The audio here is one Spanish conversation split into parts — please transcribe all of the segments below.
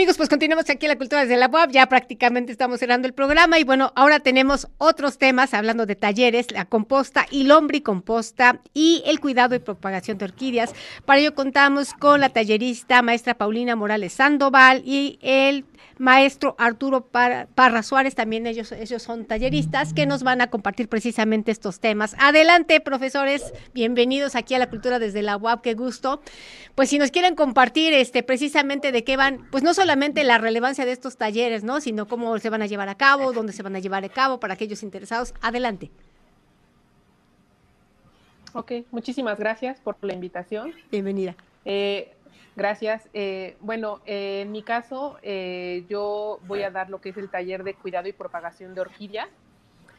Amigos, pues continuamos aquí en la cultura desde la web, ya prácticamente estamos cerrando el programa y bueno, ahora tenemos otros temas hablando de talleres, la composta y lombricomposta y el cuidado y propagación de orquídeas. Para ello contamos con la tallerista maestra Paulina Morales Sandoval y el maestro Arturo Parra Suárez, también ellos, ellos son talleristas que nos van a compartir precisamente estos temas. Adelante, profesores, bienvenidos aquí a la cultura desde la UAP, qué gusto. Pues si nos quieren compartir este precisamente de qué van, pues no solamente la relevancia de estos talleres, ¿no? Sino cómo se van a llevar a cabo, dónde se van a llevar a cabo para aquellos interesados. Adelante. Ok, muchísimas gracias por la invitación. Bienvenida. Eh, Gracias. Eh, bueno, eh, en mi caso, eh, yo voy a dar lo que es el taller de cuidado y propagación de orquídeas.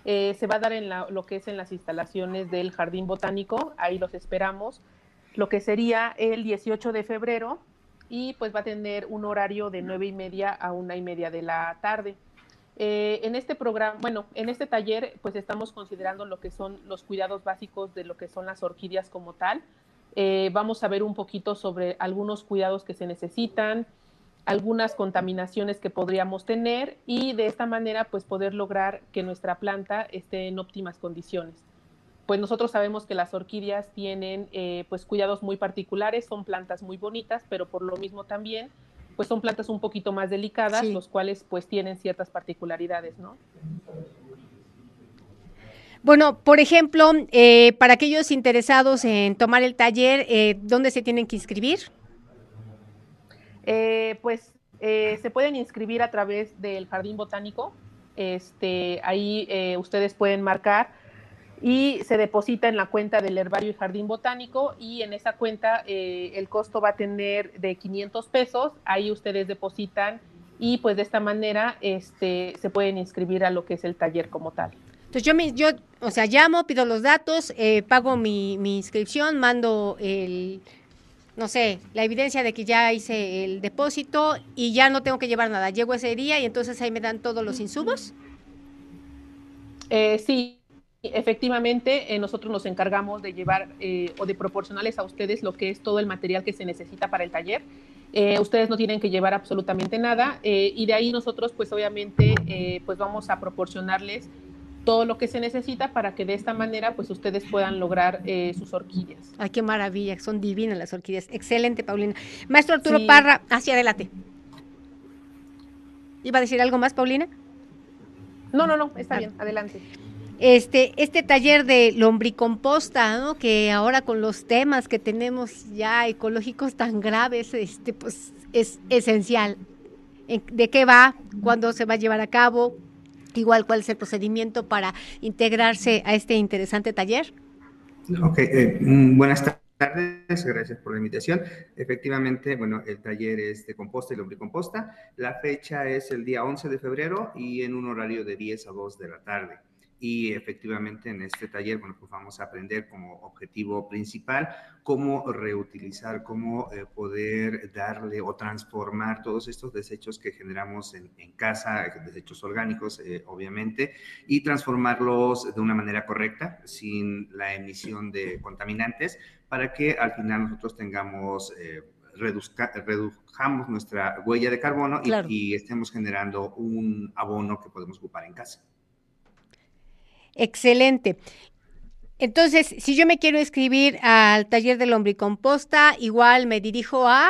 se va a dar en lo que es en las instalaciones del Jardín Botánico, ahí los esperamos, lo que sería el 18 de febrero y pues va a tener un horario de nueve y media a una y media de la tarde. en este programa, bueno, en este taller pues estamos considerando lo que son los cuidados básicos de lo que son las orquídeas como tal, eh, vamos a ver un poquito sobre algunos cuidados que se necesitan, algunas contaminaciones que podríamos tener y de esta manera pues poder lograr que nuestra planta esté en óptimas condiciones. Pues nosotros sabemos que las orquídeas tienen eh, pues cuidados muy particulares, son plantas muy bonitas, pero por lo mismo también pues son plantas un poquito más delicadas, los cuales pues tienen ciertas particularidades, ¿no? Bueno, por ejemplo, eh, para aquellos interesados en tomar el taller, eh, ¿dónde se tienen que inscribir? Eh, pues se pueden inscribir a través del Jardín Botánico. Este, ahí ustedes pueden marcar y se deposita en la cuenta del Herbario y Jardín Botánico y en esa cuenta el costo va a tener de 500 pesos. Ahí ustedes depositan y pues de esta manera este, se pueden inscribir a lo que es el taller como tal. Entonces yo, me, yo o sea, llamo, pido los datos, eh, pago mi, inscripción, mando el, no sé, la evidencia de que ya hice el depósito y ya no tengo que llevar nada. Llego ese día y entonces ahí me dan todos los insumos. Eh, sí, efectivamente, eh, nosotros nos encargamos de llevar o de proporcionarles a ustedes lo que es todo el material que se necesita para el taller. ustedes no tienen que llevar absolutamente nada y de ahí nosotros, pues obviamente, pues vamos a proporcionarles todo lo que se necesita para que de esta manera pues ustedes puedan lograr eh, sus orquídeas. Ay, qué maravilla, son divinas las orquídeas. Excelente, Paulina. Maestro Arturo Parra, hacia adelante. ¿Iba a decir algo más, Paulina? No, no, no, está ah. bien, adelante. Este, este taller de lombricomposta, ¿no? que ahora con los temas que tenemos ya ecológicos tan graves, este, pues es esencial. ¿De qué va? ¿Cuándo se va a llevar a cabo? Igual cuál es el procedimiento para integrarse a este interesante taller. Ok, eh, mm, buenas tardes, gracias por la invitación. Efectivamente, bueno, el taller es de composta y lombricomposta. La fecha es el día 11 de febrero y en un horario de 10 a 2 de la tarde y efectivamente en este taller, bueno, pues vamos a aprender como objetivo principal cómo reutilizar, cómo eh, poder darle o transformar todos estos desechos que generamos en, casa, desechos orgánicos, eh, obviamente, y transformarlos de una manera correcta, sin la emisión de contaminantes, para que al final nosotros tengamos... Eh, reduzcamos nuestra huella de carbono y estemos generando un abono que podemos ocupar en casa. Excelente. Entonces, si yo me quiero inscribir al taller de lombricomposta, igual me dirijo a...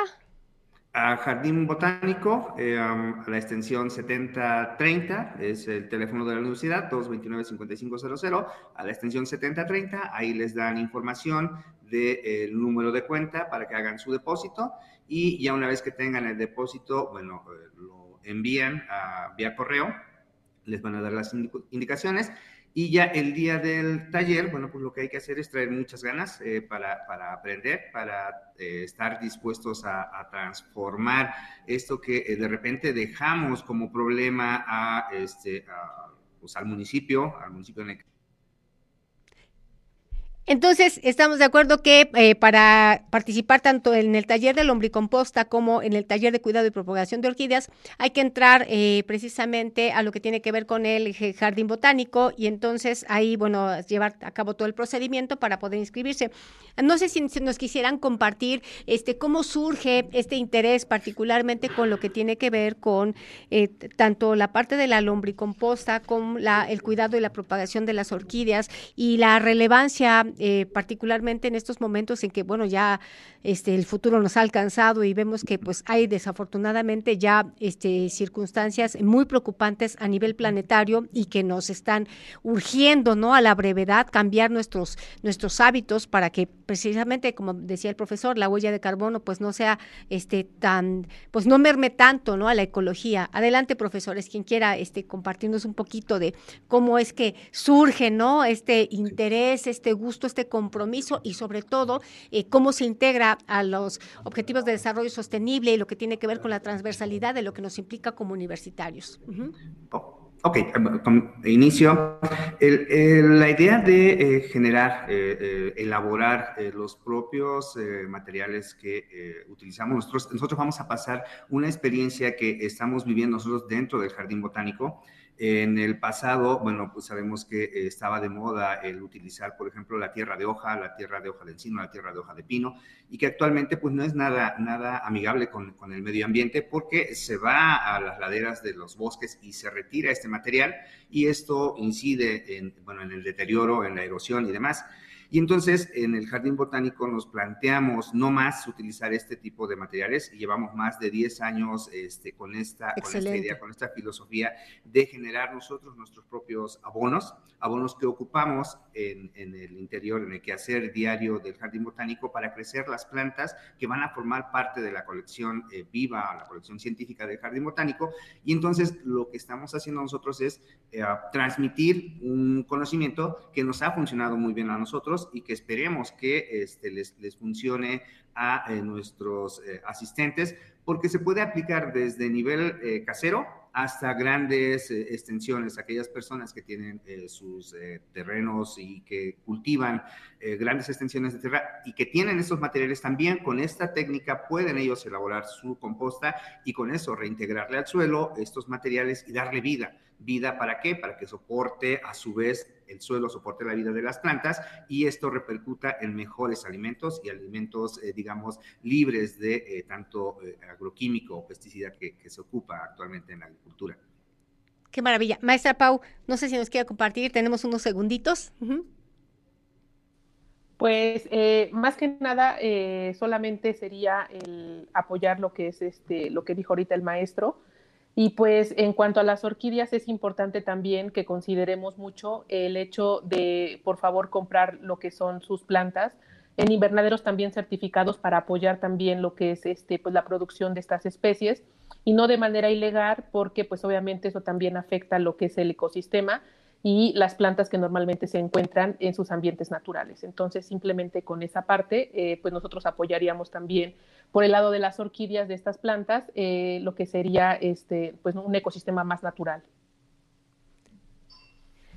A Jardín Botánico, eh, a la extensión 7030, es el teléfono de la universidad, 229-5500, a la extensión 7030, ahí les dan información del número de cuenta para que hagan su depósito y ya una vez que tengan el depósito, bueno, eh, lo envían a, vía correo, les van a dar las indicaciones y ya el día del taller, bueno, pues lo que hay que hacer es traer muchas ganas eh, para, para, aprender, para eh, estar dispuestos a, transformar esto que eh, de repente dejamos como problema a, este, pues al municipio, al municipio en el Entonces, estamos de acuerdo que eh, para participar tanto en el taller de lombricomposta como en el taller de cuidado y propagación de orquídeas, hay que entrar eh, precisamente a lo que tiene que ver con el jardín botánico y entonces ahí, bueno, llevar a cabo todo el procedimiento para poder inscribirse. No sé si nos quisieran compartir este cómo surge este interés, particularmente con lo que tiene que ver con eh, tanto la parte de la lombricomposta como la, el cuidado y la propagación de las orquídeas y la relevancia eh, particularmente en estos momentos en que, bueno, ya este, el futuro nos ha alcanzado y vemos que pues hay desafortunadamente ya este, circunstancias muy preocupantes a nivel planetario y que nos están urgiendo, ¿no? A la brevedad cambiar nuestros, nuestros hábitos para que precisamente, como decía el profesor, la huella de carbono pues no sea este, tan, pues no merme tanto, ¿no? A la ecología. Adelante, profesores, quien quiera este, compartirnos un poquito de cómo es que surge, ¿no? Este interés, este gusto este compromiso y sobre todo eh, cómo se integra a los objetivos de desarrollo sostenible y lo que tiene que ver con la transversalidad de lo que nos implica como universitarios. Ok, inicio. la idea de eh, generar, eh, elaborar los propios materiales que utilizamos nosotros, nosotros vamos a pasar una experiencia que estamos viviendo nosotros dentro del Jardín Botánico, en el pasado, bueno, pues sabemos que eh, estaba de moda el utilizar, por ejemplo, la tierra de hoja, la tierra de hoja de encino, la tierra de hoja de pino, y que actualmente pues no es nada, nada amigable con, con el medio ambiente porque se va a las laderas de los bosques y se retira este material y esto incide en, bueno, en el deterioro, en la erosión y demás. Y entonces en el Jardín Botánico nos planteamos no más utilizar este tipo de materiales y llevamos más de 10 años este, con, esta, con esta idea, con esta filosofía de generar nosotros nuestros propios abonos, abonos que ocupamos en, en el interior, en el quehacer diario del Jardín Botánico para crecer las plantas que van a formar parte de la colección eh, viva, la colección científica del Jardín Botánico. Y entonces lo que estamos haciendo nosotros es eh, transmitir un conocimiento que nos ha funcionado muy bien a nosotros y que esperemos que este, les, les funcione a eh, nuestros eh, asistentes, porque se puede aplicar desde nivel eh, casero hasta grandes extensiones, aquellas personas que tienen sus terrenos y que cultivan grandes extensiones de tierra y que tienen estos materiales también, con esta técnica pueden ellos elaborar su composta y con eso reintegrarle al suelo estos materiales y darle vida. ¿Vida para qué? Para que soporte a su vez el suelo, soporte la vida de las plantas y esto repercuta en mejores alimentos y alimentos, eh, digamos, libres de eh, tanto eh, agroquímico o pesticida que, se ocupa actualmente en la agricultura. Qué maravilla. Maestra Pau, no sé si nos quiere compartir, tenemos unos segunditos. Pues más que nada, solamente sería el apoyar lo que es este, lo que dijo ahorita el maestro, y pues en cuanto a las orquídeas es importante también que consideremos mucho el hecho de, por favor, comprar lo que son sus plantas. En invernaderos también certificados para apoyar también lo que es este, pues, la producción de estas especies. Y no de manera ilegal porque pues obviamente eso también afecta lo que es el ecosistema y las plantas que normalmente se encuentran en sus ambientes naturales. Entonces, simplemente con esa parte, eh, pues nosotros apoyaríamos también por el lado de las orquídeas de estas plantas, eh, lo que sería este, pues un ecosistema más natural.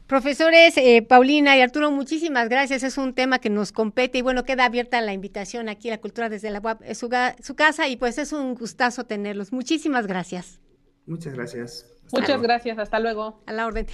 Profesores eh, Paulina y Arturo, muchísimas gracias. Es un tema que nos compete y bueno, queda abierta la invitación aquí a la Cultura desde la web, su, su casa y pues es un gustazo tenerlos. Muchísimas gracias. Muchas gracias. Muchas gracias. Hasta luego. A la orden.